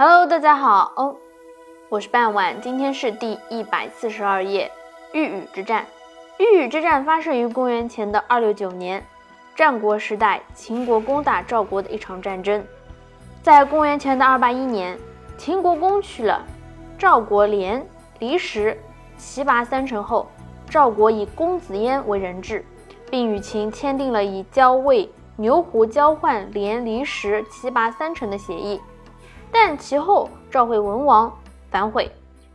Hello，大家好，哦，我是半晚，今天是第一百四十二页，玉宇之战。玉宇之战发生于公元前的二六九年，战国时代，秦国攻打赵国的一场战争。在公元前的二八一年，秦国攻取了赵国连、离石、齐拔三城后，赵国以公子嫣为人质，并与秦签订了以交魏。牛胡交换连离石齐拔三城的协议，但其后赵惠文王反悔，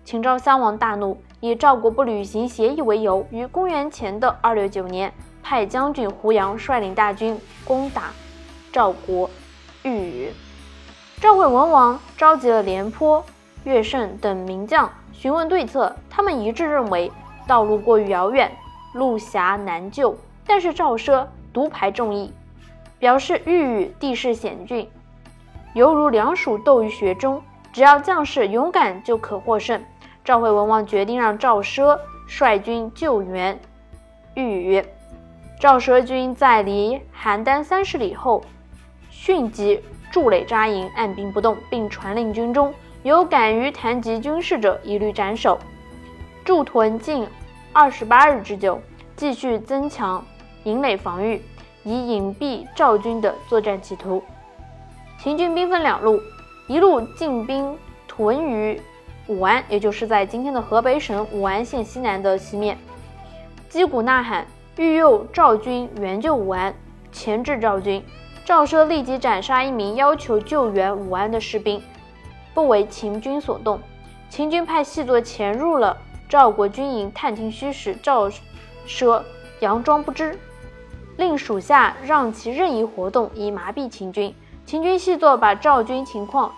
秦昭襄王大怒，以赵国不履行协议为由，于公元前的二六九年，派将军胡杨率领大军攻打赵国豫宇。赵惠文王召集了廉颇、乐胜等名将询问对策，他们一致认为道路过于遥远，路狭难救，但是赵奢独排众议。表示豫宇地势险峻，犹如两鼠斗于穴中，只要将士勇敢就可获胜。赵惠文王决定让赵奢率军救援豫宇。赵奢军在离邯郸三十里后，迅即筑垒扎营，按兵不动，并传令军中有敢于谈及军事者，一律斩首。驻屯近二十八日之久，继续增强营垒防御。以隐蔽赵军的作战企图。秦军兵分两路，一路进兵屯于武安，也就是在今天的河北省武安县西南的西面，击鼓呐喊，欲诱赵军援救武安，钳制赵军。赵奢立即斩杀一名要求救援武安的士兵，不为秦军所动。秦军派细作潜入了赵国军营探听虚实，赵奢佯装不知。令属下让其任意活动，以麻痹秦军。秦军细作把赵军情况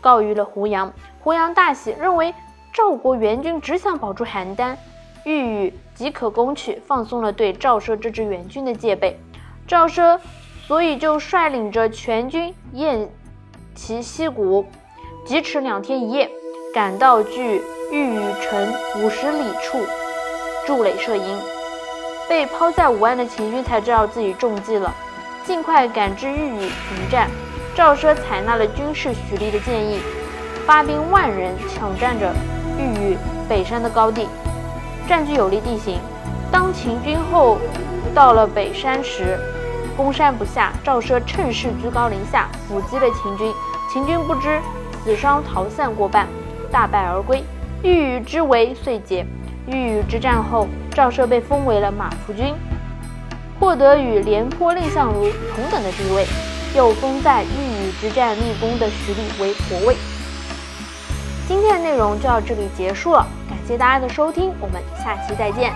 告于了胡杨，胡杨大喜，认为赵国援军只想保住邯郸，豫宇即可攻取，放松了对赵奢这支援军的戒备。赵奢所以就率领着全军偃旗息鼓，疾驰两天一夜，赶到距玉宇城五十里处筑垒设营。被抛在武安的秦军才知道自己中计了，尽快赶至豫宇迎战。赵奢采纳了军事许力的建议，发兵万人抢占着豫宇北山的高地，占据有利地形。当秦军后到了北山时，攻山不下，赵奢趁势居高临下伏击了秦军，秦军不知死伤逃散过半，大败而归。豫宇之围遂解。豫宇之战后。赵奢被封为了马服君，获得与廉颇、蔺相如同等的地位，又封在御宇之战立功的徐礼为国尉。今天的内容就到这里结束了，感谢大家的收听，我们下期再见。